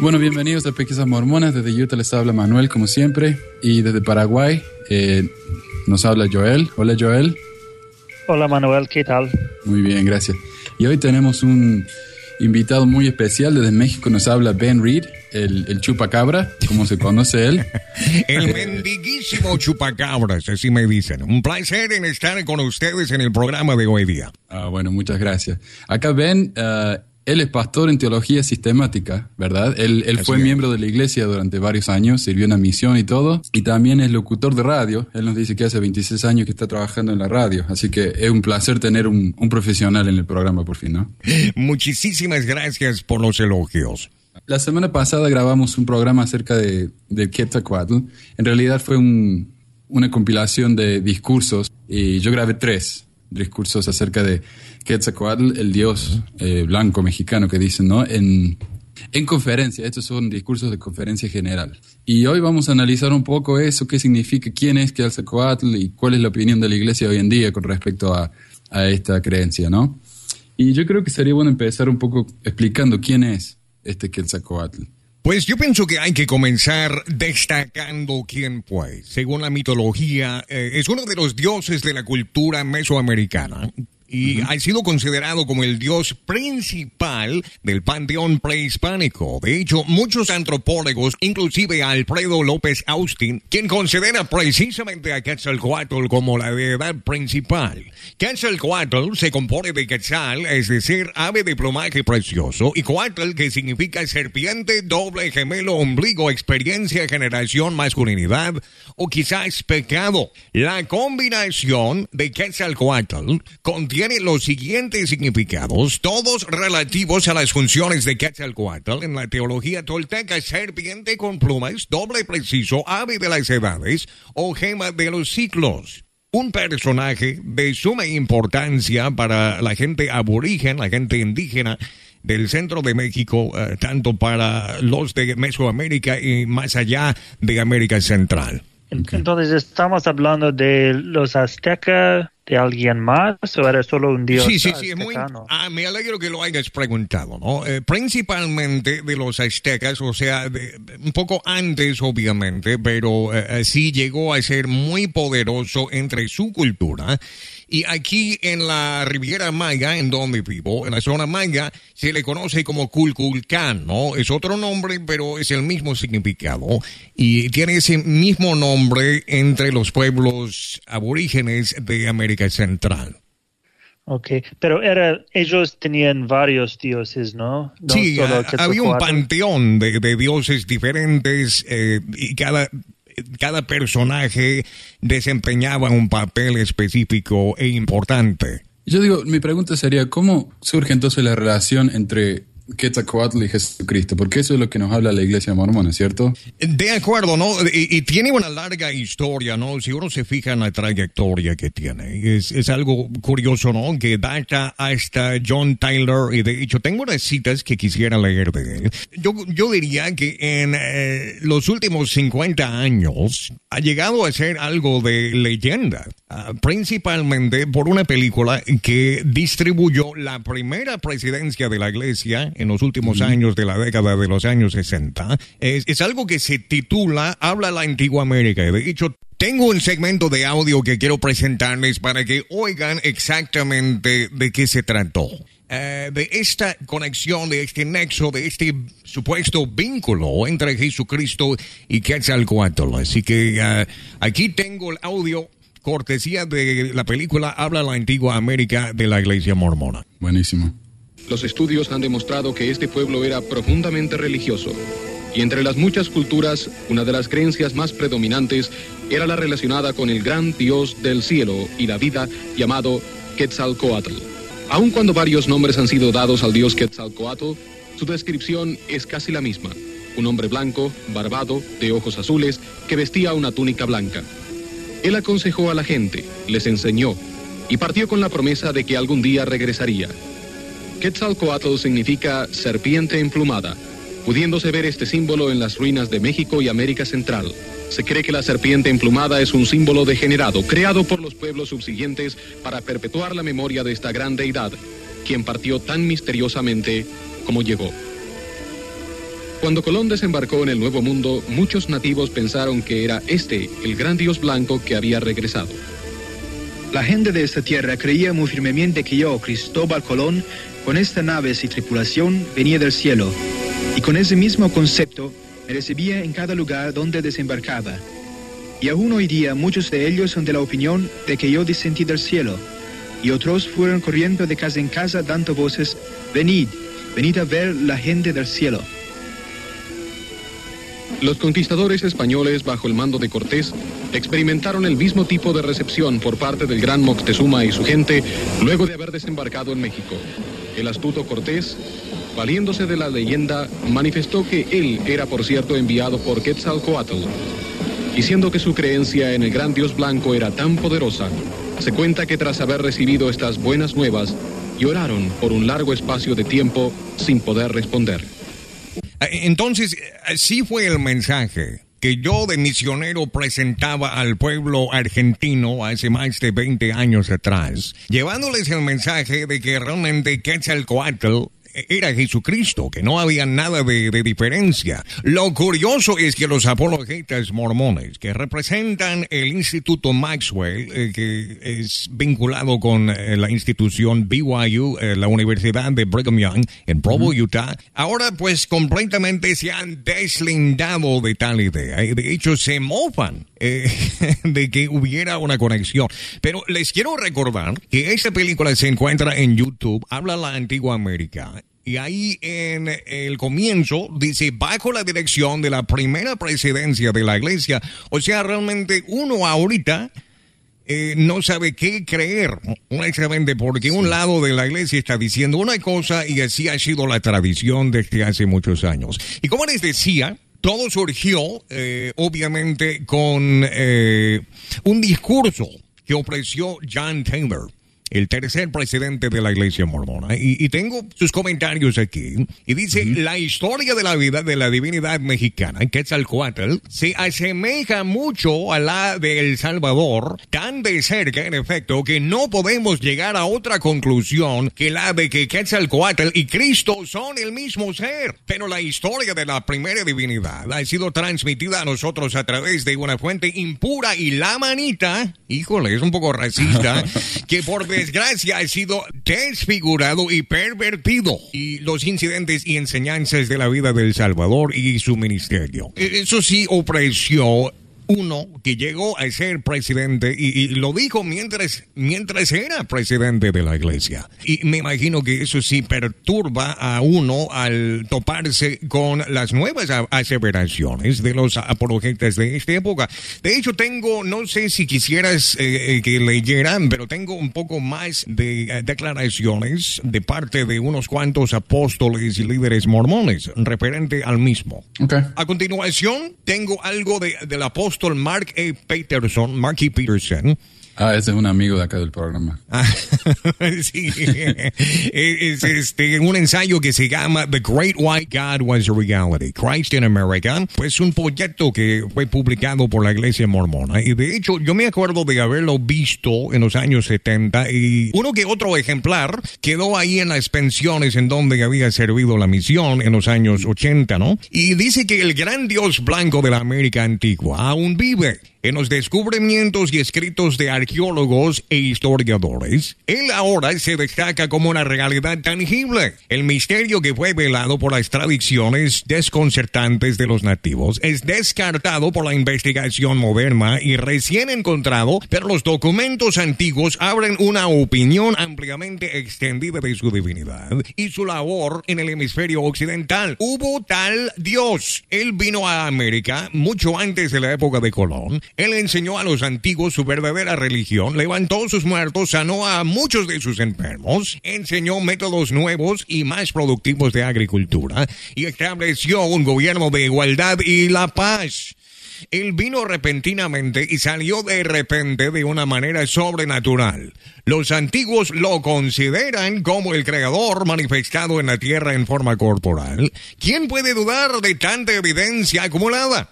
Bueno, bienvenidos a Pequeñas Mormonas. Desde Utah les habla Manuel, como siempre. Y desde Paraguay eh, nos habla Joel. Hola, Joel. Hola, Manuel. ¿Qué tal? Muy bien, gracias. Y hoy tenemos un invitado muy especial. Desde México nos habla Ben Reed, el, el chupacabra, como se conoce él. El mendiguísimo chupacabras, así me dicen. Un placer en estar con ustedes en el programa de hoy día. Ah, bueno, muchas gracias. Acá Ben, ah, él es pastor en teología sistemática, ¿verdad? Él, fue miembro de la iglesia durante varios años, sirvió en la misión y todo. Y también es locutor de radio. Él nos dice que hace 26 años que está trabajando en la radio. Así que es un placer tener un, un profesional en el programa por fin, ¿no? Muchísimas gracias por los elogios. La semana pasada grabamos un programa acerca de, de Quetzalcoatl. En realidad fue un- una compilación de discursos y yo grabé tres discursos acerca de Quetzalcoatl, el dios eh, blanco mexicano que dicen, ¿no? En, en conferencia, estos son discursos de conferencia general. Y hoy vamos a analizar un poco eso, qué significa, quién es Quetzalcoatl y cuál es la opinión de la iglesia hoy en día con respecto a, a esta creencia, ¿no? Y yo creo que sería bueno empezar un poco explicando quién es este Quetzalcoatl. Pues yo pienso que hay que comenzar destacando quién fue. Según la mitología, eh, es uno de los dioses de la cultura mesoamericana y ha sido considerado como el dios principal del panteón prehispánico. De hecho, muchos antropólogos, inclusive Alfredo López Austin, quien considera precisamente a Quetzalcoatl como la deidad principal. Quetzalcoatl se compone de Quetzal, es decir, ave de plumaje precioso, y Coatl, que significa serpiente, doble, gemelo, ombligo, experiencia, generación, masculinidad, o quizás pecado. La combinación de Quetzalcoatl contiene los siguientes significados, todos relativos a las funciones de Quetzalcoatl en la teología tolteca, serpiente con plumas, doble preciso, ave de las edades o gema de los ciclos un personaje de suma importancia para la gente aborigen, la gente indígena del centro de México, eh, tanto para los de Mesoamérica y más allá de América Central. En- Entonces, ¿estamos hablando de los aztecas, de alguien más, o era solo un dios Sí, sí, sí, es muy... Ah, me alegro que lo hayas preguntado, ¿no? Eh, principalmente de los aztecas, o sea, de- de- un poco antes, obviamente, pero eh, eh, sí llegó a ser muy poderoso entre su cultura. Y aquí en la Riviera Maya, en donde vivo, en la zona Maya, se le conoce como Kulkulcán, ¿no? Es otro nombre, pero es el mismo significado. Y tiene ese mismo nombre entre los pueblos aborígenes de América Central. Ok, pero era, ellos tenían varios dioses, ¿no? No Sí, solo había un panteón de, de dioses diferentes eh, y cada, cada personaje desempeñaba un papel específico e importante. Yo digo, mi pregunta sería, ¿cómo surge entonces la relación entre Quetzalcoatl y Jesucristo? Porque eso es lo que nos habla la iglesia mormona, ¿cierto? De acuerdo, ¿no? Y, y tiene una larga historia, ¿no? Si uno se fija en la trayectoria que tiene, es, es algo curioso, ¿no? Que data hasta John Tyler, y de hecho tengo unas citas que quisiera leer de él. Yo, yo diría que en eh, los últimos 50 años ha llegado a ser algo de leyenda, ah, principalmente por una película que distribuyó la primera presidencia de la iglesia en los últimos años de la década de los años 60. Es, es algo que se titula Habla la antigua América. De hecho, tengo un segmento de audio que quiero presentarles para que oigan exactamente de qué se trató. Eh, de esta conexión, de este nexo, de este supuesto vínculo entre Jesucristo y Quetzalcoatl. Así que eh, aquí tengo el audio cortesía de la película Habla la antigua América de la Iglesia Mormona. Buenísimo. Los estudios han demostrado que este pueblo era profundamente religioso. Y entre las muchas culturas, una de las creencias más predominantes era la relacionada con el gran dios del cielo y la vida llamado Quetzalcoatl. Aun cuando varios nombres han sido dados al dios Quetzalcoatl, su descripción es casi la misma. Un hombre blanco, barbado, de ojos azules, que vestía una túnica blanca. Él aconsejó a la gente, les enseñó y partió con la promesa de que algún día regresaría. Quetzalcoatl significa serpiente emplumada, pudiéndose ver este símbolo en las ruinas de México y América Central. Se cree que la serpiente emplumada es un símbolo degenerado, creado por los pueblos subsiguientes para perpetuar la memoria de esta gran deidad, quien partió tan misteriosamente como llegó. Cuando Colón desembarcó en el Nuevo Mundo, muchos nativos pensaron que era este el gran dios blanco que había regresado. La gente de esta tierra creía muy firmemente que yo, Cristóbal Colón, con esta naves y tripulación venía del cielo, y con ese mismo concepto me recibía en cada lugar donde desembarcaba. Y aún hoy día muchos de ellos son de la opinión de que yo descendí del cielo, y otros fueron corriendo de casa en casa dando voces, venid, venid a ver la gente del cielo. Los conquistadores españoles, bajo el mando de Cortés, experimentaron el mismo tipo de recepción por parte del gran Moctezuma y su gente luego de haber desembarcado en México. El astuto Cortés, valiéndose de la leyenda, manifestó que él era, por cierto, enviado por Quetzalcoatl. Diciendo que su creencia en el gran dios blanco era tan poderosa, se cuenta que tras haber recibido estas buenas nuevas, lloraron por un largo espacio de tiempo sin poder responder. Eh, entonces, así fue el mensaje que yo de misionero presentaba al pueblo argentino hace más de 20 años atrás, llevándoles el mensaje de que realmente Quetzalcoatl era Jesucristo, que no había nada de, diferencia. Lo curioso es que los apologetas mormones, que representan el Instituto Maxwell, eh, que es vinculado con eh, la institución BYU, eh, la Universidad de Brigham Young, en Provo, Utah, ahora pues completamente se han deslindado de tal idea. De hecho, se mofan de que hubiera una conexión. Pero les quiero recordar que esta película se encuentra en YouTube, habla la antigua América y ahí en el comienzo dice, bajo la dirección de la primera presidencia de la iglesia. O sea, realmente uno ahorita eh, no sabe qué creer, honestamente, porque un lado de la iglesia está diciendo una cosa y así ha sido la tradición desde hace muchos años. Y como les decía, todo surgió, eh, obviamente, con eh, un discurso que ofreció John Taylor el tercer presidente de la iglesia mormona. Y, tengo sus comentarios aquí. Y dice, la historia de la vida de la divinidad mexicana, Quetzalcoatl, se asemeja mucho a la de El Salvador, tan de cerca, en efecto, que no podemos llegar a otra conclusión que la de que Quetzalcoatl y Cristo son el mismo ser. Pero la historia de la primera divinidad ha sido transmitida a nosotros a través de una fuente impura y la manita, híjole, es un poco racista, que por desgracia ha sido desfigurado y pervertido. Y los incidentes y enseñanzas de la vida del Salvador y su ministerio. E, eso sí ofreció uno que llegó a ser presidente y, lo dijo mientras, mientras era presidente de la iglesia. Y me imagino que eso sí perturba a uno al toparse con las nuevas aseveraciones de los apologetas de esta época. De hecho, tengo, no sé si quisieras eh, eh, que leyeran, pero tengo un poco más de eh, declaraciones de parte de unos cuantos apóstoles y líderes mormones referente al mismo. A continuación, tengo algo de, del apóstol Mark A. Peterson, Marky Peterson, Ah, ese es un amigo de acá del programa. Ah, sí. es este, un ensayo que se llama The Great White God Was a Reality, Christ in America. Pues un proyecto que fue publicado por la iglesia mormona. Y de hecho, yo me acuerdo de haberlo visto en los años 70 y uno que otro ejemplar quedó ahí en las pensiones en donde había servido la misión en los años 80, ¿no? Y dice que el gran Dios blanco de la América antigua aún vive en los descubrimientos y escritos de arqueólogos e historiadores, él ahora se destaca como una realidad tangible. El misterio que fue velado por las tradiciones desconcertantes de los nativos es descartado por la investigación moderna y recién encontrado, pero los documentos antiguos abren una opinión ampliamente extendida de su divinidad y su labor en el hemisferio occidental. Hubo tal Dios. Él vino a América mucho antes de la época de Colón él enseñó a los antiguos su verdadera religión, levantó sus muertos, sanó a muchos de sus enfermos, enseñó métodos nuevos y más productivos de agricultura y estableció un gobierno de igualdad y la paz. Él vino repentinamente y salió de repente de una manera sobrenatural. Los antiguos lo consideran como el creador manifestado en la tierra en forma corporal. ¿Quién puede dudar de tanta evidencia acumulada?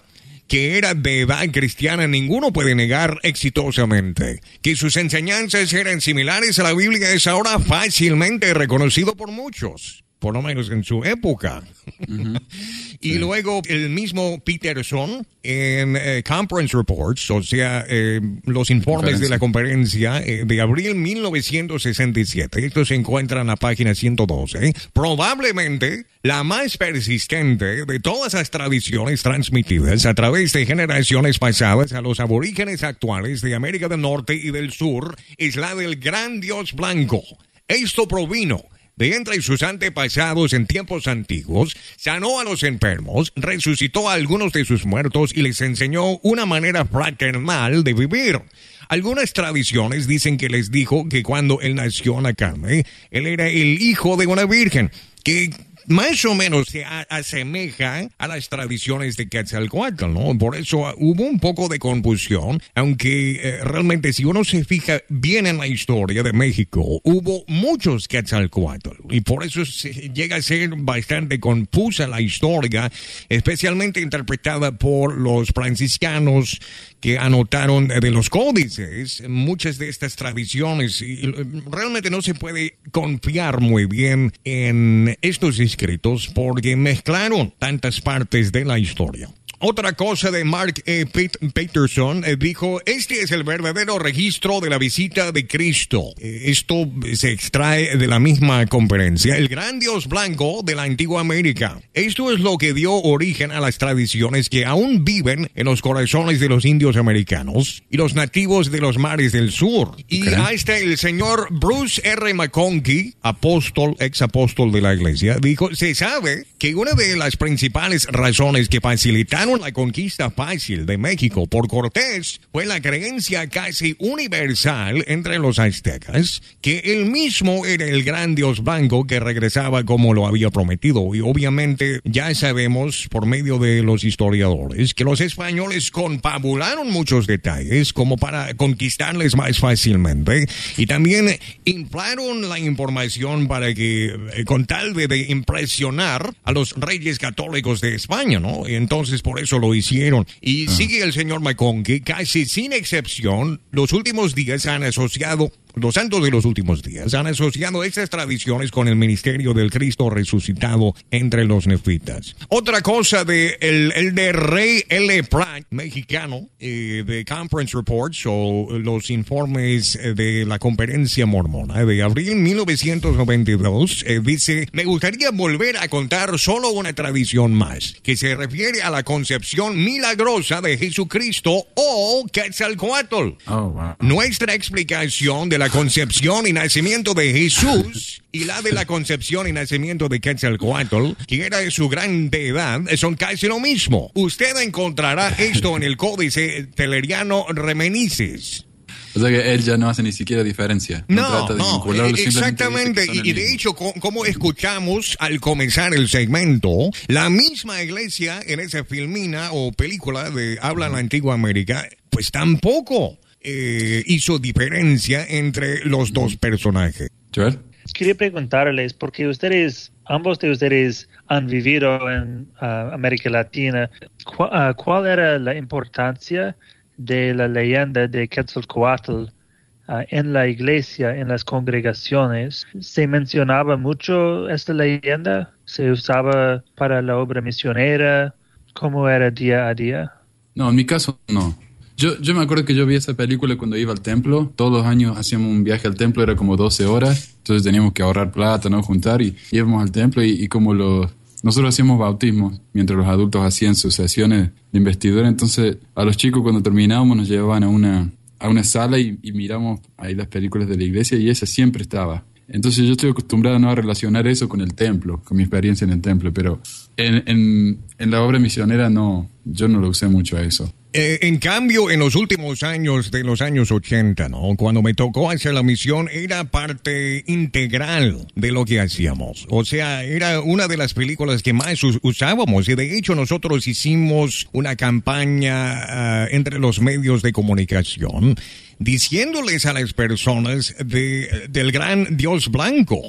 Que era de edad cristiana, ninguno puede negar exitosamente. Que sus enseñanzas eran similares a la Biblia es ahora fácilmente reconocido por muchos por lo menos en su época. Y luego el mismo Peterson en eh, Conference Reports, o sea, eh, los informes de la conferencia. eh, de abril 1967, estos se encuentran en la página 112, probablemente la más persistente de todas las tradiciones transmitidas a través de generaciones pasadas a los aborígenes actuales de América del Norte y del Sur es la del gran dios blanco. Esto provino de entre sus antepasados en tiempos antiguos, sanó a los enfermos, resucitó a algunos de sus muertos y les enseñó una manera fraternal de vivir. Algunas tradiciones dicen que les dijo que cuando él nació en la carne, él era el hijo de una virgen, que más o menos se asemeja a las tradiciones de Quetzalcoatl, ¿no? Por eso ah, hubo un poco de confusión, aunque eh, realmente si uno se fija bien en la historia de México, hubo muchos Quetzalcoatl y por eso se llega a ser bastante confusa la historia, especialmente interpretada por los franciscanos que anotaron de los códices muchas de estas tradiciones y realmente no se puede confiar muy bien en estos escritos porque mezclaron tantas partes de la historia. Otra cosa de Mark E. Peterson eh, dijo, este es el verdadero registro de la visita de Cristo. Eh, esto se extrae de la misma conferencia, el gran Dios blanco de la antigua América. Esto es lo que dio origen a las tradiciones que aún viven en los corazones de los indios americanos y los nativos de los mares del sur. Y hasta el señor Bruce R. McConkie, apóstol, ex apóstol de la iglesia, dijo, se sabe que una de las principales razones que facilitaron la conquista fácil de México por Cortés fue la creencia casi universal entre los aztecas que él mismo era el gran dios blanco que regresaba como lo había prometido. Y obviamente ya sabemos por medio de los historiadores que los españoles confabularon muchos detalles como para conquistarles más fácilmente y también inflaron la información para que eh, con tal de, de impresionar a los reyes católicos de España, ¿no? Entonces por eso lo hicieron. Y ah. sigue el señor que casi sin excepción, los últimos días han asociado los santos de los últimos días han asociado estas tradiciones con el ministerio del Cristo resucitado entre los nefitas. Otra cosa de el, de Rey L. Pratt, mexicano, eh, de Conference Reports o los informes de la conferencia mormona de abril 1992, eh, dice, me gustaría volver a contar solo una tradición más, que se refiere a la concepción milagrosa de Jesucristo o Quetzalcoatl. Oh, Nuestra explicación de la concepción y nacimiento de Jesús y la de la concepción y nacimiento de Quetzalcoatl, que era de su gran deidad, son casi lo mismo. Usted encontrará esto en el códice teleriano Remenices. O sea que él ya no hace ni siquiera diferencia. No, no, eh, exactamente. Y, de hecho, como escuchamos al comenzar el segmento, la misma iglesia en esa filmina o película de Habla en la Antigua América, pues tampoco eh, hizo diferencia entre los dos personajes. Quería preguntarles, porque ustedes, ambos de ustedes han vivido en ah, América Latina, ah, ¿cuál era la importancia de la leyenda de Quetzalcoatl ah, en la iglesia, en las congregaciones? ¿Se mencionaba mucho esta leyenda? ¿Se usaba para la obra misionera? ¿Cómo era día a día? No, en mi caso no. Yo, yo me acuerdo que yo vi esa película cuando iba al templo. Todos los años hacíamos un viaje al templo, era como 12 horas. Entonces teníamos que ahorrar plata, ¿no? Juntar y íbamos al templo y, como los... Nosotros hacíamos bautismos mientras los adultos hacían sus sesiones de investidura. Entonces a los chicos cuando terminábamos nos llevaban a una, a una sala y, y miramos ahí las películas de la iglesia y esa siempre estaba. Entonces yo estoy acostumbrado ¿no? a relacionar eso con el templo, con mi experiencia en el templo, pero en, en, en la obra misionera no, yo no lo usé mucho a eso. Eh, en cambio, en los últimos años de los años 80, ¿no? Cuando me tocó hacer la misión, era parte integral de lo que hacíamos. O sea, era una de las películas que más usábamos. Y de hecho, nosotros hicimos una campaña ah, entre los medios de comunicación diciéndoles a las personas de, del gran Dios blanco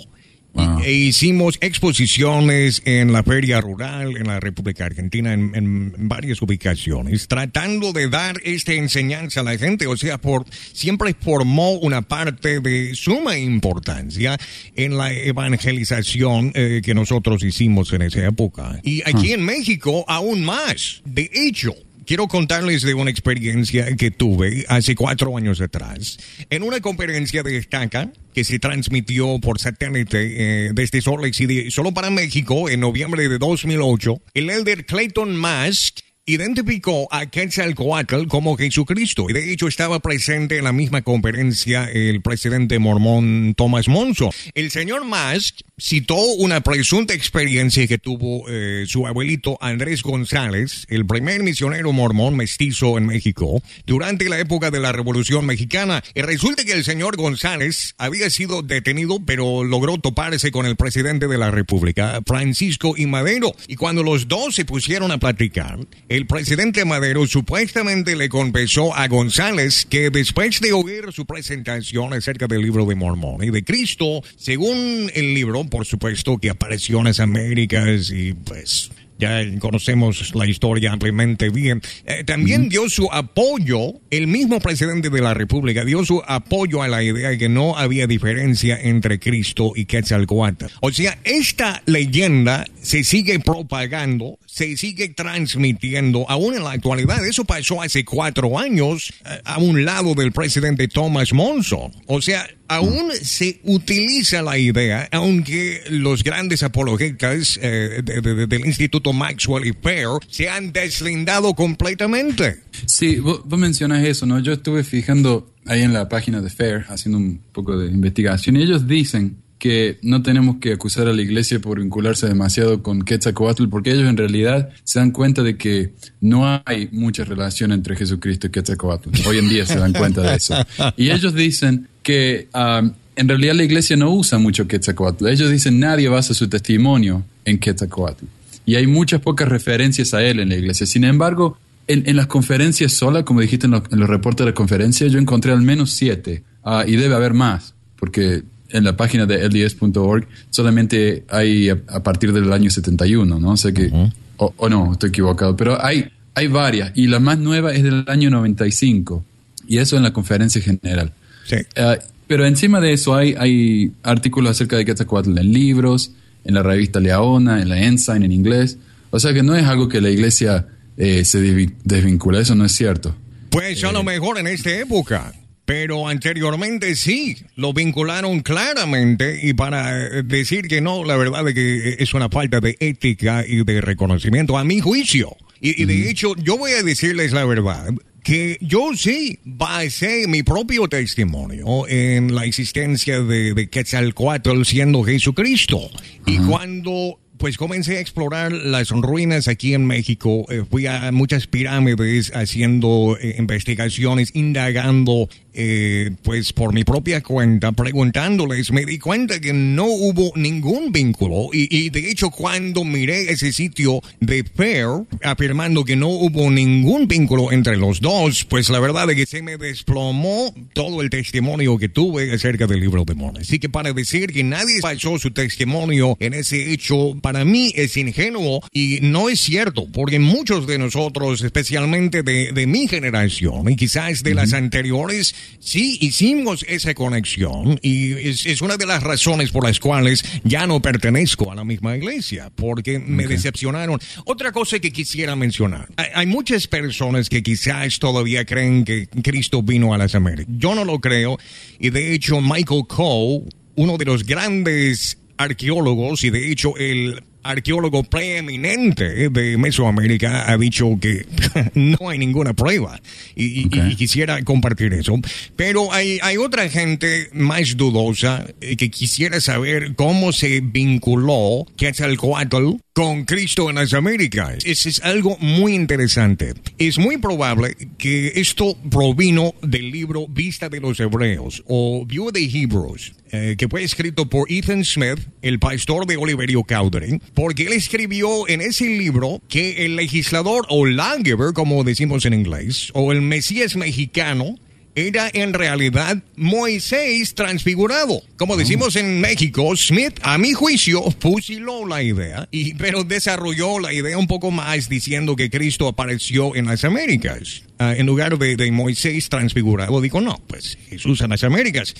E hicimos exposiciones en la feria rural, en la República Argentina, en, varias ubicaciones, tratando de dar esta enseñanza a la gente. O sea, por, siempre formó una parte de suma importancia en la evangelización eh, que nosotros hicimos en esa época. Y aquí ah. en México, aún más. De hecho, quiero contarles de una experiencia que tuve hace cuatro años atrás en una conferencia de Estaca que se transmitió por satélite eh, desde Salt Lake City solo para México en noviembre de 2008. El elder Clayton Musk identificó a Quetzalcoatl como Jesucristo y de hecho estaba presente en la misma conferencia el presidente mormón Thomas Monson. El señor Musk citó una presunta experiencia que tuvo eh, su abuelito Andrés González, el primer misionero mormón mestizo en México, durante la época de la Revolución Mexicana. Y resulta que el señor González había sido detenido, pero logró toparse con el presidente de la República, Francisco y Madero. Y cuando los dos se pusieron a platicar, el presidente Madero supuestamente le confesó a González que después de oír su presentación acerca del libro de Mormón y de Cristo, según el libro, por supuesto, que apareció en las Américas y pues ya conocemos la historia ampliamente bien, eh, también dio su apoyo, el mismo presidente de la República dio su apoyo a la idea de que no había diferencia entre Cristo y Quetzalcoatl. O sea, esta leyenda se sigue propagando, se sigue transmitiendo aún en la actualidad. Eso pasó hace cuatro años eh, a un lado del presidente Thomas Monson. O sea, aún se utiliza la idea, aunque los grandes apologetas eh, del Instituto Maxwell y Fair se han deslindado completamente. Sí, vos, mencionas eso, ¿no? Yo estuve fijando ahí en la página de Fair, haciendo un poco de investigación, y ellos dicen que no tenemos que acusar a la iglesia por vincularse demasiado con Quetzalcoatl, porque ellos en realidad se dan cuenta de que no hay mucha relación entre Jesucristo y Quetzalcoatl. Hoy en día se dan cuenta de eso. Y ellos dicen que um, en realidad la iglesia no usa mucho Quetzalcoatl. Ellos dicen nadie basa su testimonio en Quetzalcoatl. Y hay muchas pocas referencias a él en la iglesia. Sin embargo, en, las conferencias solas, como dijiste en, los reportes de la conferencia, yo encontré al menos siete. Uh, y debe haber más, porque en la página de LDS.org solamente hay a, partir del año 71, ¿no? O sea que, o, no, estoy equivocado, pero hay, hay varias. Y la más nueva es del año 95. Y eso en la conferencia general. Eh, pero encima de eso hay, hay artículos acerca de Quetzalcoatl en libros, en la revista Leona, en la Ensign en inglés. O sea que no es algo que la iglesia eh, se desvincula, eso no es cierto. Pues a lo eh, mejor en esta época, pero anteriormente sí, lo vincularon claramente y para decir que no, la verdad es que es una falta de ética y de reconocimiento a mi juicio. Y, de hecho, yo voy a decirles la verdad que yo sí basé mi propio testimonio en la existencia de, de Quetzalcoatl siendo Jesucristo. Y cuando pues comencé a explorar las ruinas aquí en México. Eh, fui a muchas pirámides haciendo eh, investigaciones, indagando eh, pues por mi propia cuenta, preguntándoles, me di cuenta que no hubo ningún vínculo. Y, de hecho, cuando miré ese sitio de Fair, afirmando que no hubo ningún vínculo entre los dos, pues la verdad es que se me desplomó todo el testimonio que tuve acerca del libro de Mormon. Así que para decir que nadie pasó su testimonio en ese hecho, para mí es ingenuo y no es cierto, porque muchos de nosotros, especialmente de, de mi generación y quizás de las anteriores, sí hicimos esa conexión y es, una de las razones por las cuales ya no pertenezco a la misma iglesia, porque me decepcionaron. Otra cosa que quisiera mencionar, hay, muchas personas que quizás todavía creen que Cristo vino a las Américas. Yo no lo creo y de hecho Michael Cole, uno de los grandes arqueólogos y de hecho el arqueólogo preeminente de Mesoamérica ha dicho que no hay ninguna prueba y, quisiera compartir eso. Pero hay, hay otra gente más dudosa eh, que quisiera saber cómo se vinculó Quetzalcoatl con Cristo en las Américas. Es, es algo muy interesante. Es muy probable que esto provino del libro Vista de los Hebreos o View of the Hebrews, eh, que fue escrito por Ethan Smith, el pastor de Oliverio Cowdery, porque él escribió en ese libro que el legislador o lawgiver, como decimos en inglés, o el Mesías mexicano, era en realidad Moisés transfigurado. Como decimos en México, Smith, a mi juicio, fusiló la idea, y, pero desarrolló la idea un poco más diciendo que Cristo apareció en las Américas. Ah, en lugar de, de Moisés transfigurado, dijo, no, pues Jesús en las Américas.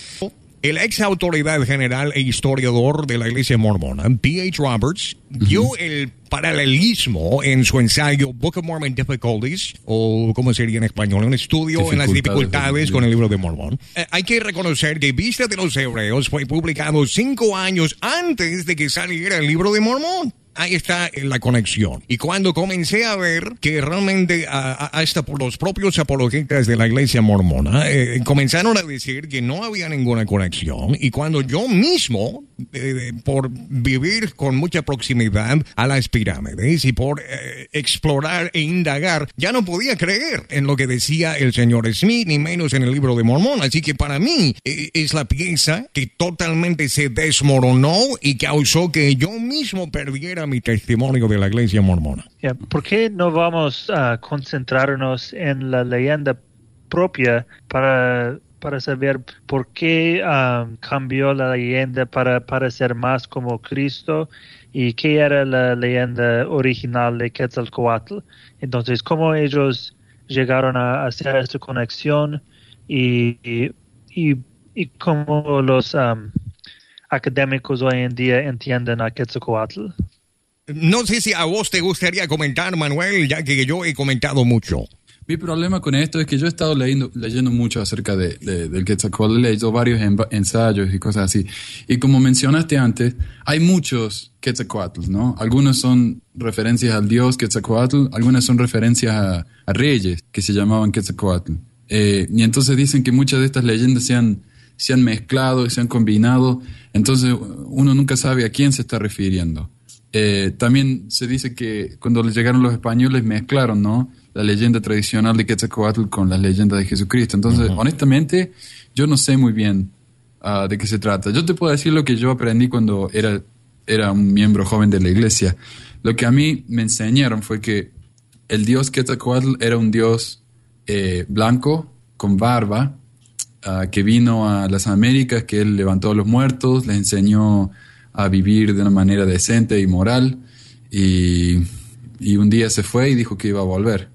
El ex autoridad general e historiador de la iglesia mormona, P.H. Roberts, dio el paralelismo en su ensayo Book of Mormon Difficulties, o como sería en español, un estudio en las dificultades con el libro de Mormón. Eh, hay que reconocer que Vista de los Hebreos fue publicado cinco años antes de que saliera el libro de Mormón ahí está la conexión. Y cuando comencé a ver que realmente hasta por los propios apologetas de la iglesia mormona eh, comenzaron a decir que no había ninguna conexión y cuando yo mismo, eh, por vivir con mucha proximidad a las pirámides y por eh, explorar e indagar, ya no podía creer en lo que decía el señor Smith, ni menos en el libro de Mormón. Así que para mí es la pieza que totalmente se desmoronó y causó que yo mismo perdiera mi testimonio de la iglesia mormona. ¿Por qué no vamos a concentrarnos en la leyenda propia para, para saber por qué um, cambió la leyenda para, para ser más como Cristo y qué era la leyenda original de Quetzalcoatl? Entonces, ¿cómo ellos llegaron a hacer esta conexión y, y, y, cómo los um, académicos hoy en día entienden a Quetzalcoatl? No sé si a vos te gustaría comentar, Manuel, ya que yo he comentado mucho. Mi problema con esto es que yo he estado leyendo, leyendo mucho acerca de, del Quetzalcoatl, he leído varios ensayos y cosas así. Y como mencionaste antes, hay muchos Quetzalcoatl, ¿no? Algunos son referencias al dios Quetzalcoatl, algunas son referencias a, reyes que se llamaban Quetzalcoatl. Eh, y entonces dicen que muchas de estas leyendas se han, se han mezclado y se han combinado, entonces uno nunca sabe a quién se está refiriendo. Eh, también se dice que cuando llegaron los españoles mezclaron, ¿no? La leyenda tradicional de Quetzalcoatl con la leyenda de Jesucristo. Entonces, honestamente, yo no sé muy bien ah, de qué se trata. Yo te puedo decir lo que yo aprendí cuando era, era un miembro joven de la iglesia. Lo que a mí me enseñaron fue que el dios Quetzalcoatl era un dios eh, blanco, con barba, ah, que vino a las Américas, que él levantó a los muertos, les enseñó a vivir de una manera decente y moral y, un día se fue y dijo que iba a volver.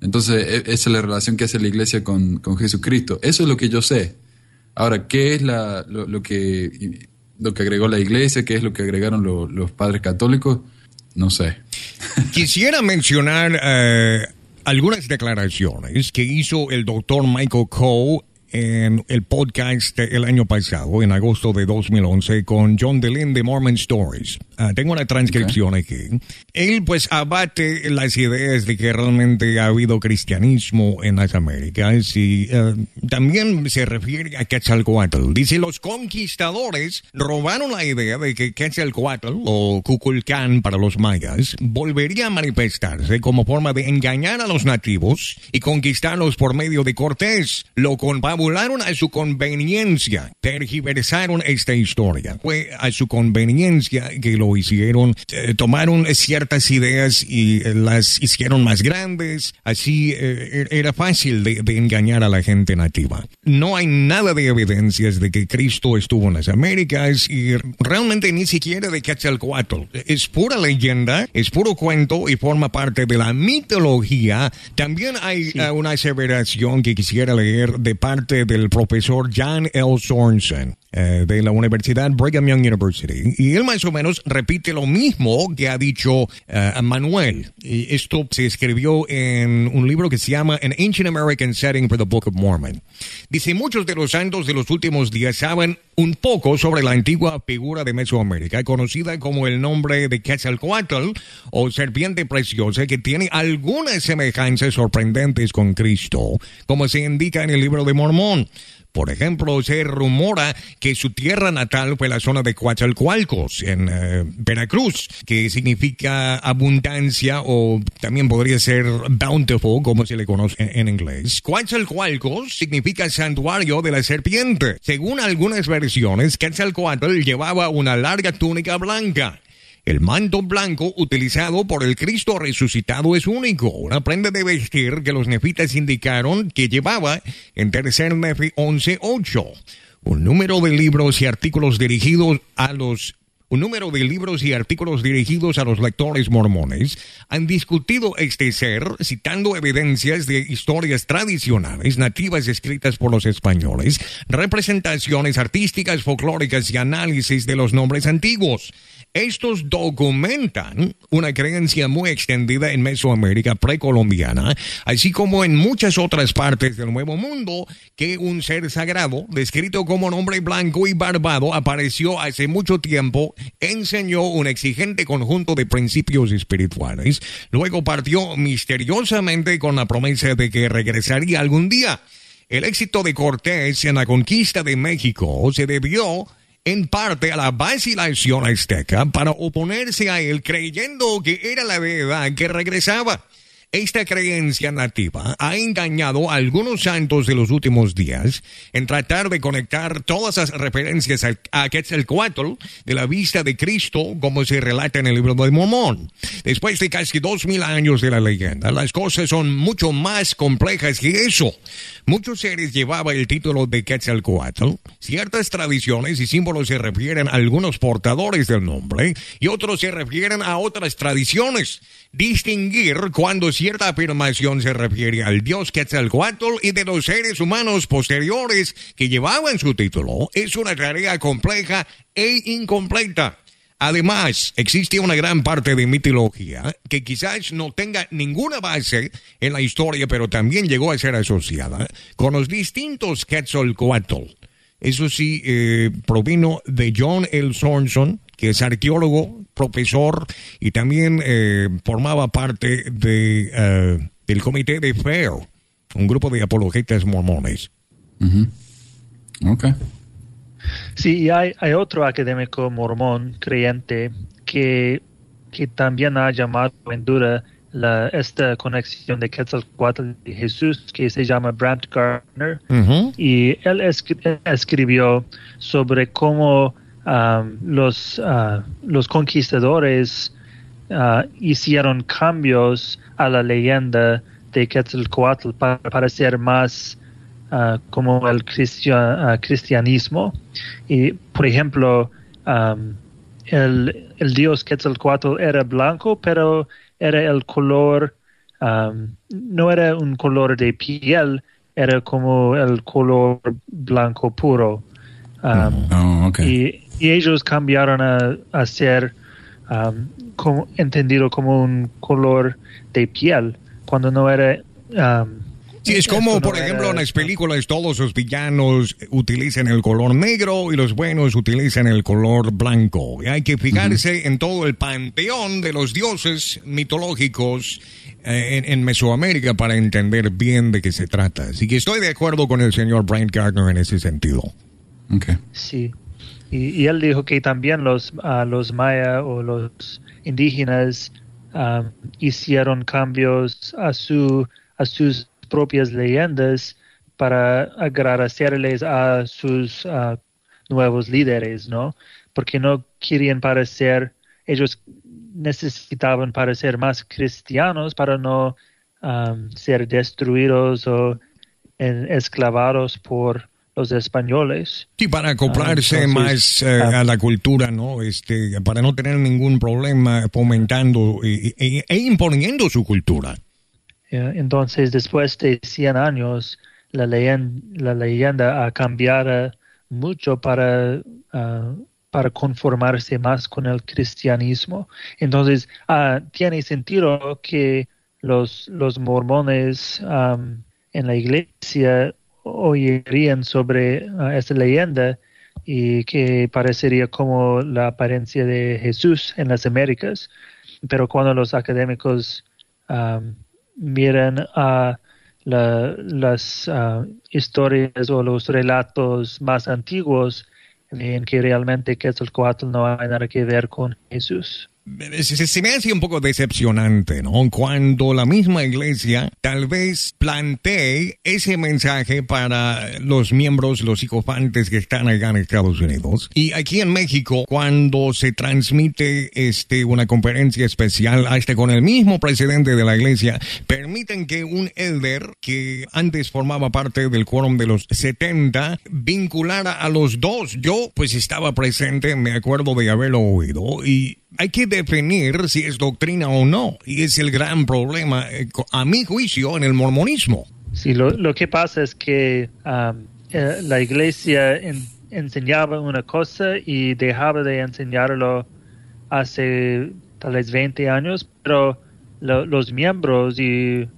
Entonces, e, esa es la relación que hace la iglesia con, Jesucristo. Eso es lo que yo sé. Ahora, ¿qué es la, lo, que, lo que agregó la iglesia? ¿Qué es lo que agregaron los padres católicos? No sé. Quisiera mencionar eh, algunas declaraciones que hizo el doctor Michael Coe en el podcast el año pasado, en agosto de 2011, con John DeLynn de Mormon Stories. Ah, tengo una transcripción aquí. Él pues abate las ideas de que realmente ha habido cristianismo en las Américas y eh, también se refiere a Quetzalcoatl. Dice, los conquistadores robaron la idea de que Quetzalcoatl o Kukulcán para los mayas volvería a manifestarse como forma de engañar a los nativos y conquistarlos por medio de Cortés. Lo confabularon a su conveniencia, tergiversaron esta historia. Fue a su conveniencia que lo hicieron, eh, tomaron ciertas ideas y eh, las hicieron más grandes, así eh, er, era fácil de, engañar a la gente nativa. No hay nada de evidencias de que Cristo estuvo en las Américas y realmente ni siquiera de Quetzalcoatl. Es pura leyenda, es puro cuento y forma parte de la mitología. También hay una aseveración que quisiera leer de parte del profesor Jan L. Sorensen. Eh, de la Universidad Brigham Young University. Y él más o menos repite lo mismo que ha dicho uh, Manuel. Y esto se escribió en un libro que se llama An Ancient American Setting for the Book of Mormon. Dice, muchos de los santos de los últimos días saben un poco sobre la antigua figura de Mesoamérica, conocida como el nombre de Quetzalcoatl o serpiente preciosa, que tiene algunas semejanzas sorprendentes con Cristo, como se indica en el libro de Mormón. Por ejemplo, se rumora que su tierra natal fue la zona de Coatzacoalcos, en eh, Veracruz, que significa abundancia o también podría ser bountiful, como se le conoce en, inglés. Coatzacoalcos significa santuario de la serpiente. Según algunas versiones, Quetzalcoatl llevaba una larga túnica blanca El manto blanco utilizado por el Cristo resucitado es único, una prenda de vestir que los nefitas indicaron que llevaba en tercer Nefi 11.8. Un número de libros y artículos dirigidos a los un número de libros y artículos dirigidos a los lectores mormones han discutido este ser, citando evidencias de historias tradicionales nativas escritas por los españoles, representaciones artísticas folclóricas y análisis de los nombres antiguos. Estos documentan una creencia muy extendida en Mesoamérica precolombiana, así como en muchas otras partes del Nuevo Mundo, que un ser sagrado, descrito como nombre blanco y barbado, apareció hace mucho tiempo, enseñó un exigente conjunto de principios espirituales, luego partió misteriosamente con la promesa de que regresaría algún día. El éxito de Cortés en la conquista de México se debió en parte a la vacilación azteca para oponerse a él creyendo que era la verdad que regresaba. Esta creencia nativa ha engañado a algunos santos de los últimos días en tratar de conectar todas las referencias a Quetzalcoatl de la vista de Cristo como se relata en el libro de Mormón. Después de casi dos mil años de la leyenda, las cosas son mucho más complejas que eso. Muchos seres llevaban el título de Quetzalcoatl. Ciertas tradiciones y símbolos se refieren a algunos portadores del nombre y otros se refieren a otras tradiciones. Distinguir cuando cierta afirmación se refiere al dios Quetzalcoatl y de los seres humanos posteriores que llevaban su título es una tarea compleja e incompleta. Además, existe una gran parte de mitología que quizás no tenga ninguna base en la historia, pero también llegó a ser asociada con los distintos Quetzalcoatl. Eso sí, eh, provino de John L. Sorenson, que es arqueólogo, profesor y también eh, formaba parte de, eh, del comité de FAIR, un grupo de apologetas mormones. Ok. Sí, y hay, hay otro académico mormón creyente que, que también ha llamado en duda la, esta conexión de Quetzalcoatl y Jesús, que se llama Brant Gardner, y él escribió sobre cómo um, los, uh, los conquistadores uh, hicieron cambios a la leyenda de Quetzalcoatl para, para ser más uh, como el cristianismo. Y, por ejemplo, um, el, el, dios Quetzalcoatl era blanco, pero era el color, um, no era un color de piel, era como el color blanco puro. Um, oh, y, ellos cambiaron a, a ser como, entendido como un color de piel, cuando no era Sí, es como, por ejemplo, en las películas todos los villanos utilizan el color negro y los buenos utilizan el color blanco. Y hay que fijarse en todo el panteón de los dioses mitológicos eh, en, Mesoamérica para entender bien de qué se trata. Así que estoy de acuerdo con el señor Brian Gardner en ese sentido. Okay. Sí. Y, él dijo que también los, uh, los mayas o los indígenas hicieron cambios a, su, a sus propias leyendas para agradecerles a sus nuevos líderes, ¿no? Porque no querían parecer, ellos necesitaban parecer más cristianos para no um, ser destruidos o esclavados por los españoles. Sí, para acoplarse ah, más eh, ah. a la cultura, ¿no? Este, para no tener ningún problema fomentando e imponiendo su cultura. Entonces, después de 100 años, la leyenda, la leyenda ha cambiado mucho para, ah, para conformarse más con el cristianismo. Entonces, uh, tiene sentido que los, los mormones en la iglesia oirían sobre ah, esta leyenda y que parecería como la apariencia de Jesús en las Américas. Pero cuando los académicos miren a las historias o los relatos más antiguos en que realmente Quetzalcoatl no hay nada que ver con Jesús. Se, se, me hace un poco decepcionante, ¿no? Cuando la misma iglesia tal vez plantee ese mensaje para los miembros, los psicofantes que están allá en Estados Unidos. Y aquí en México, cuando se transmite este, una conferencia especial, hasta con el mismo presidente de la iglesia, permiten que un elder que antes formaba parte del quórum de los 70 vinculara a los dos. Yo pues estaba presente, me acuerdo de haberlo oído y hay que definir si es doctrina o no. Y es el gran problema, eh, a mi juicio, en el mormonismo. Sí, lo, lo que pasa es que um, eh, la iglesia enseñaba una cosa y dejaba de enseñarlo hace tal vez 20 años, pero los miembros y,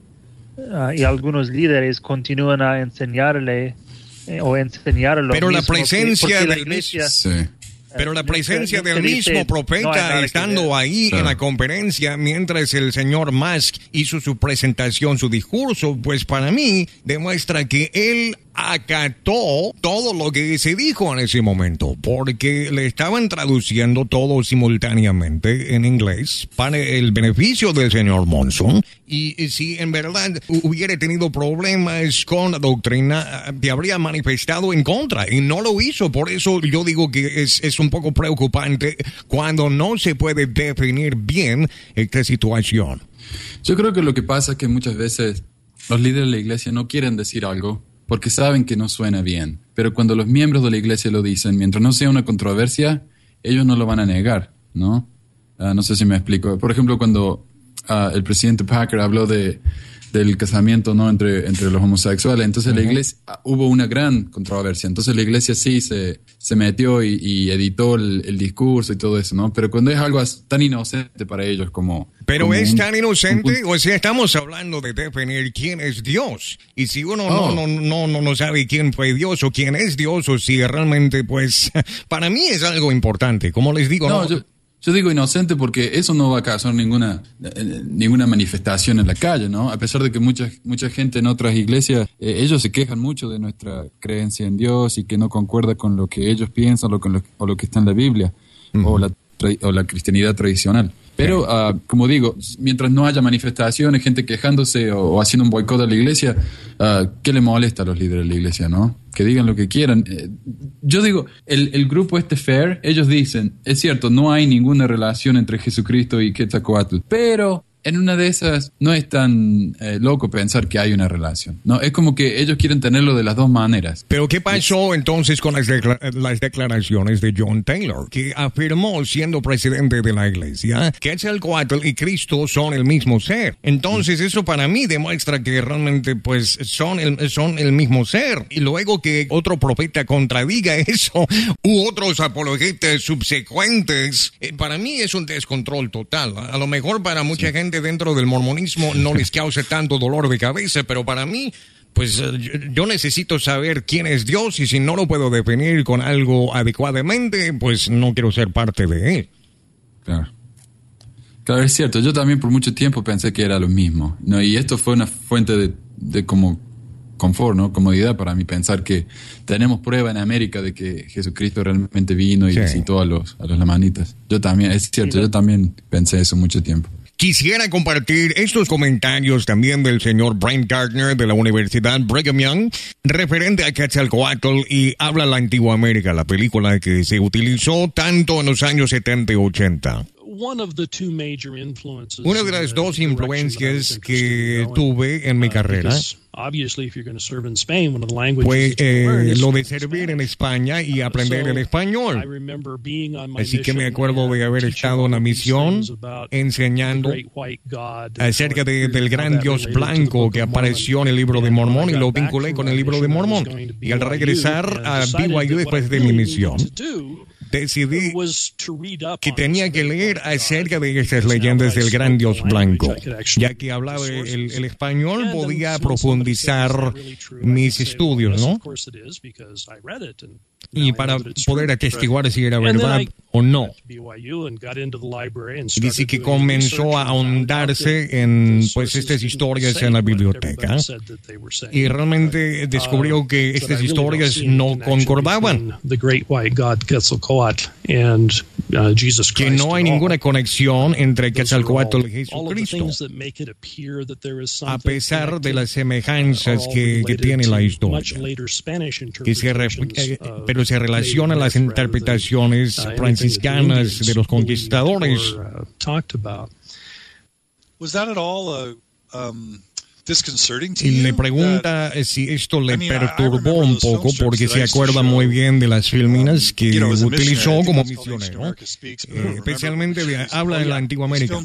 uh, y algunos líderes continúan a enseñarle eh, o enseñarlo. Pero la presencia de la iglesia... Pero la presencia del mismo profeta estando ahí en la conferencia mientras el señor Musk hizo su presentación, su discurso, pues para mí demuestra que él acató todo lo que se dijo en ese momento, porque le estaban traduciendo todo simultáneamente en inglés para el beneficio del señor Monson. Y si en verdad hubiera tenido problemas con la doctrina, te habría manifestado en contra y no lo hizo. Por eso yo digo que es, es un poco preocupante cuando no se puede definir bien esta situación. Yo creo que lo que pasa es que muchas veces los líderes de la iglesia no quieren decir algo porque saben que no suena bien. Pero cuando los miembros de la iglesia lo dicen, mientras no sea una controversia, ellos no lo van a negar, ¿no? Ah, no sé si me explico. Por ejemplo, cuando ah, el presidente Packer habló de del casamiento no entre, entre los homosexuales. Entonces la iglesia, ah, hubo una gran controversia. Entonces la iglesia sí se, se metió y, editó el, discurso y todo eso, ¿no? Pero cuando es algo tan inocente para ellos como... Pero es tan inocente, o sea, estamos hablando de definir quién es Dios. Y si uno no, oh. no, no, no, no sabe quién fue Dios o quién es Dios o si realmente, pues, para mí es algo importante. Como les digo, no, yo digo inocente porque eso no va a causar ninguna, eh, ninguna manifestación en la calle, ¿no? A pesar de que mucha, mucha gente en otras iglesias, eh, ellos se quejan mucho de nuestra creencia en Dios y que no concuerda con lo que ellos piensan o, con lo, o lo que está en la Biblia o, la, o la cristianidad tradicional. Pero, uh, como digo, mientras no haya manifestaciones, gente quejándose o, haciendo un boicot a la iglesia, uh, ¿qué le molesta a los líderes de la iglesia, no? Que digan lo que quieran. Eh, yo digo, el, el, grupo este FAIR, ellos dicen, es cierto, no hay ninguna relación entre Jesucristo y Quetzalcoatl, pero en una de esas no es tan eh, loco pensar que hay una relación. No, es como que ellos quieren tenerlo de las dos maneras. Pero ¿qué pasó entonces con las, declaraciones de John Taylor, que afirmó siendo presidente de la iglesia que Quetzalcoatl y Cristo son el mismo ser? Entonces eso para mí demuestra que realmente pues son el, son el mismo ser. Y luego que otro profeta contradiga eso u otros apologetas subsecuentes, eh, para mí es un descontrol total. A lo mejor para mucha gente dentro del mormonismo no les cause tanto dolor de cabeza, pero para mí, pues eh, yo necesito saber quién es Dios y si no lo puedo definir con algo adecuadamente, pues no quiero ser parte de él. Claro. Claro, es cierto. Yo también por mucho tiempo pensé que era lo mismo. ¿no? Y esto fue una fuente de, de como confort, ¿no? Comodidad para mí pensar que tenemos prueba en América de que Jesucristo realmente vino y visitó a los, a los lamanitas. Yo también, es cierto, yo también pensé eso mucho tiempo. Quisiera compartir estos comentarios también del señor Brian Gardner de la Universidad Brigham Young referente a Quetzalcoatl y Habla la Antigua América, la película que se utilizó tanto en los años 70 y 80. Una de las dos influencias que tuve en mi uh, carrera fue eh, lo de servir en España y aprender el español. Así que me acuerdo de haber estado en la misión enseñando acerca del gran Dios blanco que apareció en el libro de Mormón y lo vinculé con el libro de Mormón. Y al regresar a BYU después de mi misión, decidí que tenía que leer acerca de estas leyendas del gran Dios blanco. Ya que hablaba el, español, podía profundizar mis estudios, ¿no? Y para poder atestiguar si era verdad o no. Dice que comenzó a ahondarse en pues estas historias en la biblioteca y realmente descubrió que estas historias no concordaban. Que no hay ninguna conexión entre Quetzalcoatl y Jesucristo. A pesar de las semejanzas que, que tiene la historia. Que se pero se relacionan las interpretaciones franciscanas de los conquistadores. Y le pregunta si esto le perturbó un poco porque se acuerda muy bien de las filminas que utilizó como misionero, eh, especialmente de, habla en la antigua América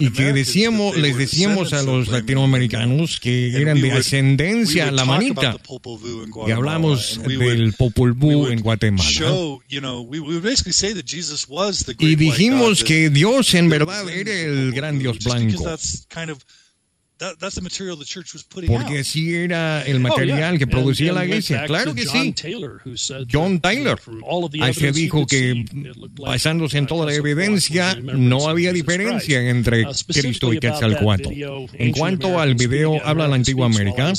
y que decíamos, les decíamos a los latinoamericanos que eran de ascendencia lamanita. Y hablamos del Popol Vuh en Guatemala. Y dijimos que Dios en verdad era el gran Dios blanco. Porque así era el oh, material que producía la iglesia. Claro que sí. John Taylor. Ahí dijo que basándose en toda la evidencia, no había diferencia entre uh, Cristo y Quetzalcoatl. En cuanto al video habla la antigua América,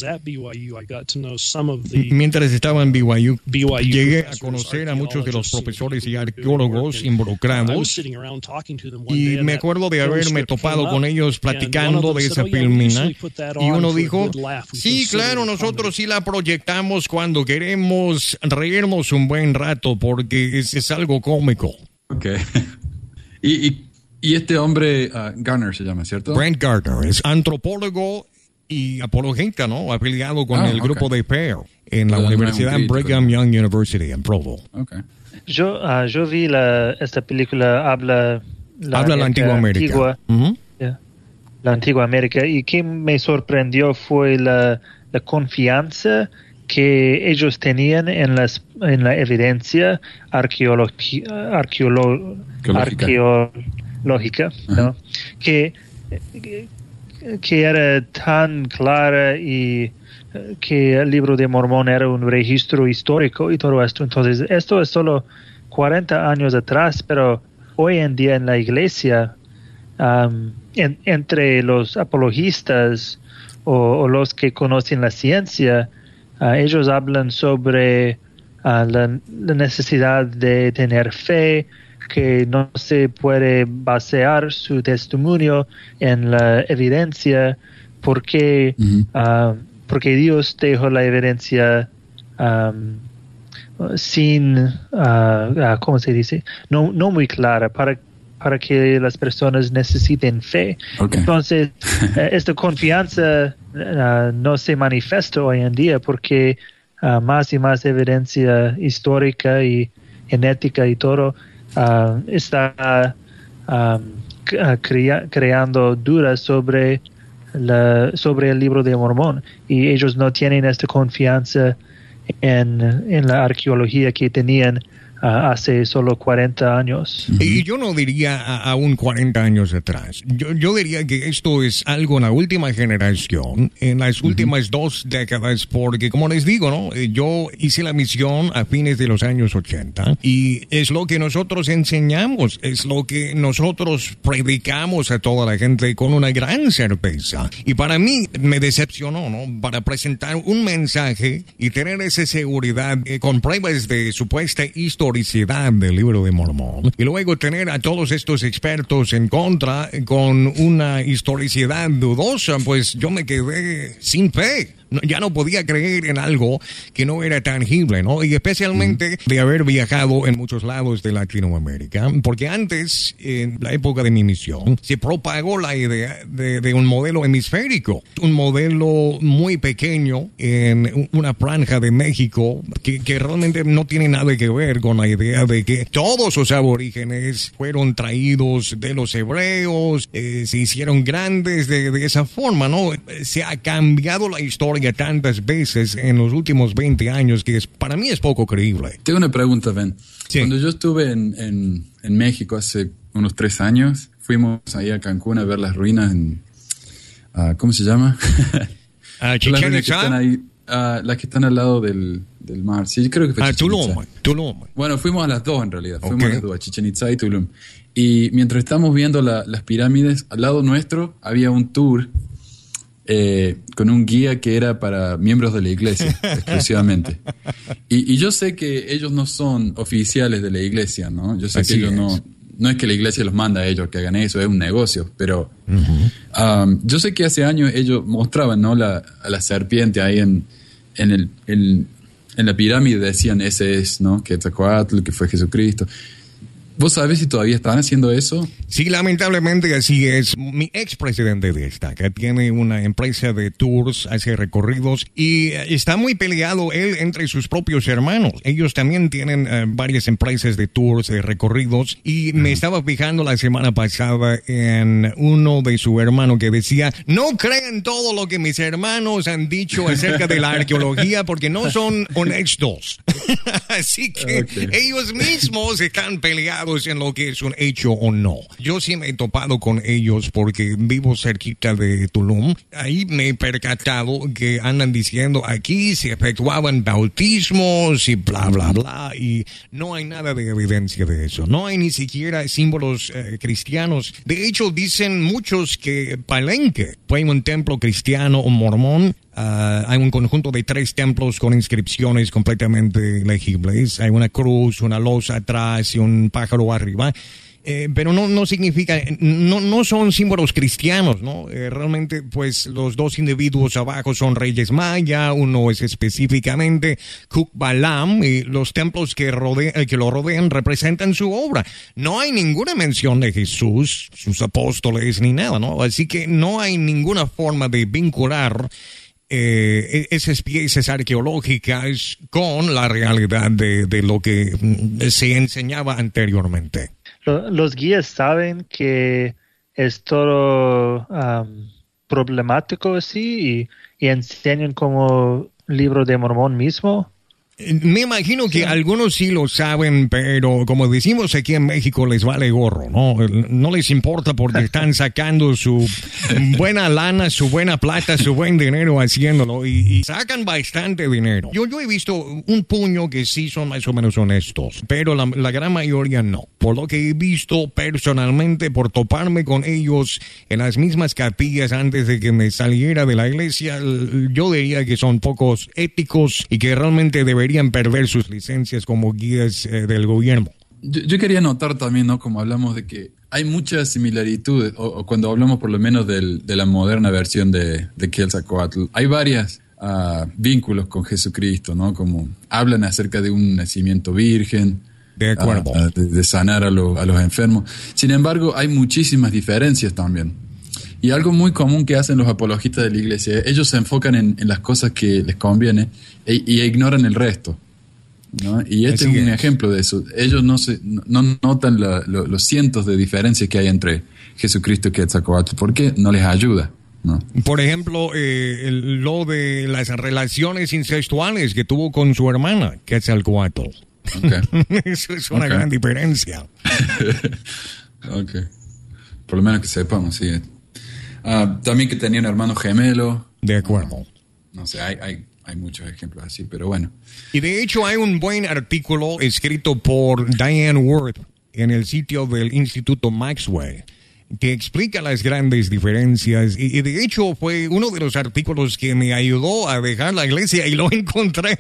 mientras estaba en BYU, llegué a conocer a muchos de los profesores y arqueólogos involucrados y me acuerdo de haberme topado con ellos platicando de esa filmina y uno dijo, sí, claro, nosotros sí la proyectamos cuando queremos reírnos un buen rato porque es, algo cómico. Ok. y, este hombre, uh, Garner se llama, ¿cierto? Brent Garner, es antropólogo y apologeta, ¿no? Afiliado con ah, el grupo de Pear en la Universidad Brigham Young University en Provo. Okay. Yo, uh, yo vi la, esta película, habla la, habla la antigua América la antigua América y que me sorprendió fue la, confianza que ellos tenían en, las, en la evidencia arqueológica, ¿no? que, que era tan clara y que el libro de Mormón era un registro histórico y todo esto. Entonces, esto es solo 40 años atrás, pero hoy en día en la iglesia entre los apologistas o, los que conocen la ciencia, ah, ellos hablan sobre ah, la, necesidad de tener fe, que no se puede basear su testimonio en la evidencia, porque, ah, porque Dios dejó la evidencia sin, ¿cómo se dice? No, no muy clara. Para para que las personas necesiten fe. Entonces, eh, esta confianza eh, no se manifiesta hoy en día porque uh, más y más evidencia histórica y genética y todo uh, está um, crea creando dudas sobre la, sobre el libro de Mormón y ellos no tienen esta confianza en, en la arqueología que tenían hace solo 40 años. Y yo no diría aún 40 años atrás. Yo, yo, diría que esto es algo en la última generación, en las últimas dos décadas, porque como les digo, ¿no? Eh, yo hice la misión a fines de los años 80 y es lo que nosotros enseñamos, es lo que nosotros predicamos a toda la gente con una gran certeza. Y para mí me decepcionó, ¿no? Para presentar un mensaje y tener esa seguridad eh, con pruebas de supuesta historia historicidad del libro de Mormón. Y luego tener a todos estos expertos en contra con una historicidad dudosa, pues yo me quedé sin fe ya no podía creer en algo que no era tangible, ¿no? Y especialmente de haber viajado en muchos lados de Latinoamérica, porque antes, en la época de mi misión, se propagó la idea de, un modelo hemisférico, un modelo muy pequeño en una franja de México que, realmente no tiene nada que ver con la idea de que todos los aborígenes fueron traídos de los hebreos, eh, se hicieron grandes de, de esa forma, ¿no? Se ha cambiado la historia tantas veces en los últimos 20 años que es, para mí es poco creíble. Tengo una pregunta, Ben. Cuando yo estuve en, en, México hace unos tres años, fuimos ahí a Cancún a ver las ruinas en... Ah, ¿Cómo se llama? ¿A Las Chichén ruinas que están ahí, ah, las que están al lado del, del mar. Sí, creo que fue A Chichén Tulum. Tulum. Bueno, fuimos a las dos en realidad. Fuimos Ok. a las dos, a Chichen Itza y Tulum. Y mientras estamos viendo la- las pirámides, al lado nuestro había un tour eh, con un guía que era para miembros de la iglesia exclusivamente. Y, y yo sé que ellos no son oficiales de la iglesia, ¿no? Yo sé Así que ellos es. no... No es que la iglesia los manda a ellos que hagan eso, es un negocio, pero um, yo sé que hace años ellos mostraban ¿no? la, a la serpiente ahí en, en, el, en, en la pirámide, decían ese es, ¿no? Que Quetzalcoatl, que fue Jesucristo. ¿Vos sabés si todavía están haciendo eso? Sí, lamentablemente así es. Mi expresidente de esta, que tiene una empresa de tours, hace recorridos y eh, está muy peleado él entre sus propios hermanos. Ellos también tienen eh, varias empresas de tours, de recorridos y me estaba fijando la semana pasada en uno de su hermano que decía, no crean todo lo que mis hermanos han dicho acerca de la arqueología porque no son honestos. así que Ok. ellos mismos están peleados en lo que es un hecho o no. Yo sí me he topado con ellos porque vivo cerquita de Tulum. Ahí me he percatado que andan diciendo aquí se efectuaban bautismos y bla, bla, bla. Y no hay nada de evidencia de eso. No hay ni siquiera símbolos eh, cristianos. De hecho, dicen muchos que Palenque fue un templo cristiano o mormón. Ah, hay un conjunto de tres templos con inscripciones completamente legibles. Hay una cruz, una losa atrás y un pájaro arriba. Eh, pero no, no significa, no, no son símbolos cristianos, ¿no? Eh, realmente, pues los dos individuos abajo son reyes maya, uno es específicamente Kukbalam, y los templos que, rode- eh, que lo rodean representan su obra. No hay ninguna mención de Jesús, sus apóstoles, ni nada, ¿no? Así que no hay ninguna forma de vincular eh, esas piezas arqueológicas con la realidad de, de lo que mm, se enseñaba anteriormente. Lo- los guías saben que es todo am, problemático así y, y enseñan como libro de Mormón mismo. Me imagino que algunos sí lo saben, pero como decimos aquí en México, les vale gorro, ¿no? No les importa porque están sacando su buena lana, su buena plata, su buen dinero haciéndolo y, y sacan bastante dinero. Yo, yo he visto un puño que sí son más o menos honestos, pero la, la gran mayoría no. Por lo que he visto personalmente, por toparme con ellos en las mismas capillas antes de que me saliera de la iglesia, yo diría que son pocos éticos y que realmente deberían perder sus licencias como guías eh, del gobierno. Yo, yo quería notar también, ¿no? Como hablamos de que hay muchas similitudes, o, o cuando hablamos por lo menos del- de la moderna versión de, de Quetzalcoatl, hay varios vínculos con Jesucristo, ¿no? Como hablan acerca de un nacimiento virgen, De acuerdo. ah, ah, de, de sanar a, lo- a los enfermos. Sin embargo, hay muchísimas diferencias también. Y algo muy común que hacen los apologistas de la iglesia, ellos se enfocan en, en las cosas que les conviene e- y ignoran el resto. ¿no? Y este Así es un es. ejemplo de eso. Ellos no, se, no no notan la- lo- los cientos de diferencias que hay entre Jesucristo y Quetzalcoatl porque no les ayuda. ¿no? Por ejemplo, eh, lo de las relaciones incestuales que tuvo con su hermana, Quetzalcoatl. Ok. Eso es una Ok. gran diferencia. ok. Por lo menos que sepamos, sí. Ah, también que tenía un hermano gemelo. De acuerdo. No sé, hay, hay, hay muchos ejemplos así, pero bueno. Y de hecho hay un buen artículo escrito por Diane Worth en el sitio del Instituto Maxwell que explica las grandes diferencias y, y de hecho fue uno de los artículos que me ayudó a dejar la iglesia y lo encontré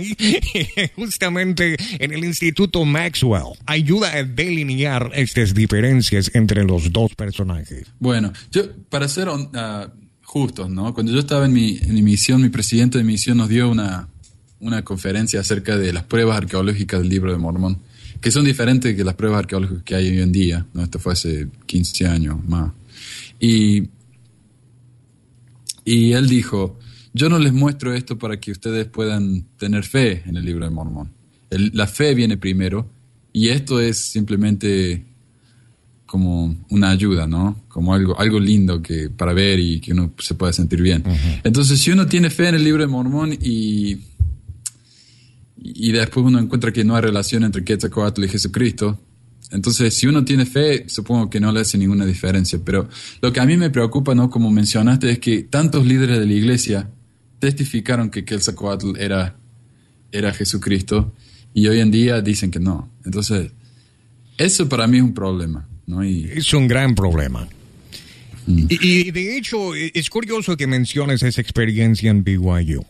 justamente en el Instituto Maxwell. Ayuda a delinear estas diferencias entre los dos personajes. Bueno, yo, para ser hon- ah, justos, ¿no? Cuando yo estaba en mi, en mi misión, mi presidente de misión nos dio una, una conferencia acerca de las pruebas arqueológicas del libro de Mormón, que son diferentes que las pruebas arqueológicas que hay hoy en día, ¿no? Esto fue hace 15 años más. Y, y él dijo, yo no les muestro esto para que ustedes puedan tener fe en el libro de Mormón. La fe viene primero y esto es simplemente como una ayuda, ¿no? Como algo, algo lindo que, para ver y que uno se pueda sentir bien. Entonces, si uno tiene fe en el libro de Mormón y, y después uno encuentra que no hay relación entre Quetzalcoatl y Jesucristo, entonces si uno tiene fe, supongo que no le hace ninguna diferencia. Pero lo que a mí me preocupa, ¿no? Como mencionaste, es que tantos líderes de la iglesia testificaron que Quetzalcoatl era, era Jesucristo y hoy en día dicen que no. Entonces, eso para mí es un problema. ¿No? Y, es un gran problema. Y, de hecho, es curioso que menciones esa experiencia en BYU.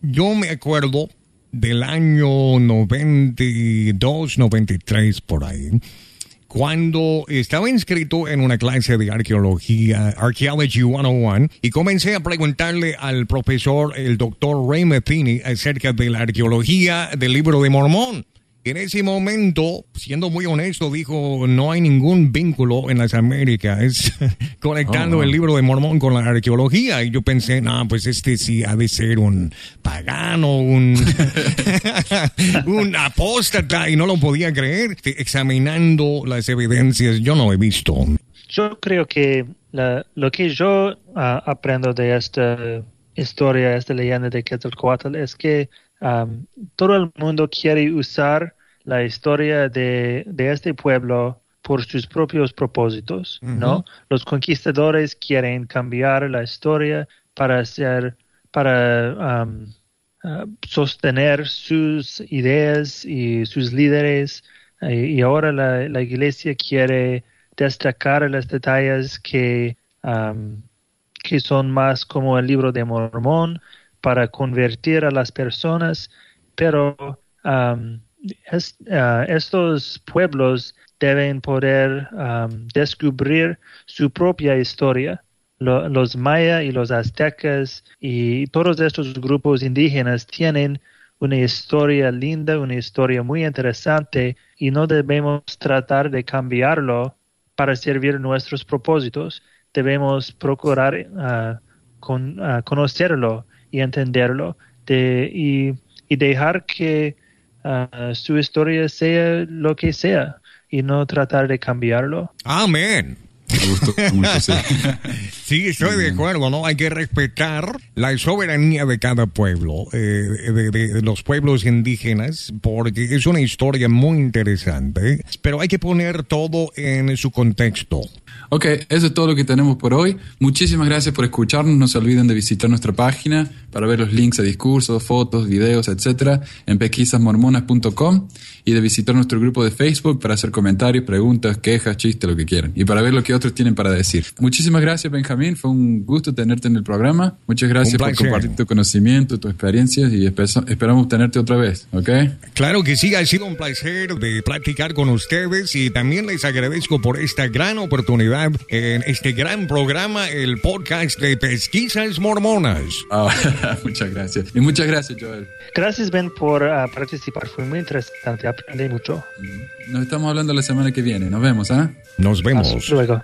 Yo me acuerdo del año 92, 93 por ahí, cuando estaba inscrito en una clase de arqueología, Archaeology 101, y comencé a preguntarle al profesor, el doctor Ray Matheny, acerca de la arqueología del libro de Mormón. En ese momento, siendo muy honesto, dijo, no hay ningún vínculo en las Américas conectando oh, el libro de Mormón con la arqueología. Y yo pensé, no, pues este sí ha de ser un pagano, un, un apóstata, y no lo podía creer. Examinando las evidencias, yo no he visto. Yo creo que lo que yo ah, aprendo de esta historia, esta leyenda de Quetzalcoatl, es que todo el mundo quiere usar la historia de, este pueblo por sus propios propósitos, ¿no? Los conquistadores quieren cambiar la historia para hacer, para ah, sostener sus ideas y sus líderes, y ahora la, iglesia quiere destacar los detalles que, que son más como el libro de Mormón, para convertir a las personas, pero um, uh, estos pueblos deben poder um, descubrir su propia historia. los mayas y los aztecas y todos estos grupos indígenas tienen una historia linda, una historia muy interesante y no debemos tratar de cambiarlo para servir nuestros propósitos. Debemos procurar uh, uh, conocerlo y entenderlo de, y, dejar que uh, su historia sea lo que sea y no tratar de cambiarlo. Amén. sí. estoy de acuerdo, ¿no? Hay que respetar la soberanía de cada pueblo, eh, de, los pueblos indígenas, porque es una historia muy interesante, pero hay que poner todo en su contexto. Ok, eso es todo lo que tenemos por hoy. Muchísimas gracias por escucharnos. No se olviden de visitar nuestra página para ver los links a discursos, fotos, videos, etcétera, en pesquisasmormonas.com y de visitar nuestro grupo de Facebook para hacer comentarios, preguntas, quejas, chistes, lo que quieran y para ver lo que otros tienen para decir. Muchísimas gracias, Benjamín. Fue un gusto tenerte en el programa. Muchas gracias por compartir tu conocimiento, tus experiencias y esperamos tenerte otra vez, ¿ok? Claro que sí, ha sido un placer de platicar con ustedes y también les agradezco por esta gran oportunidad en este gran programa, el podcast de Pesquisas Mormonas. Ah, muchas gracias. Y muchas gracias, Joel. Gracias, Ben, por ah, participar. Fue muy interesante. Aprendí mucho. Nos estamos hablando la semana que viene. Nos vemos, ¿ah? Nos vemos. luego.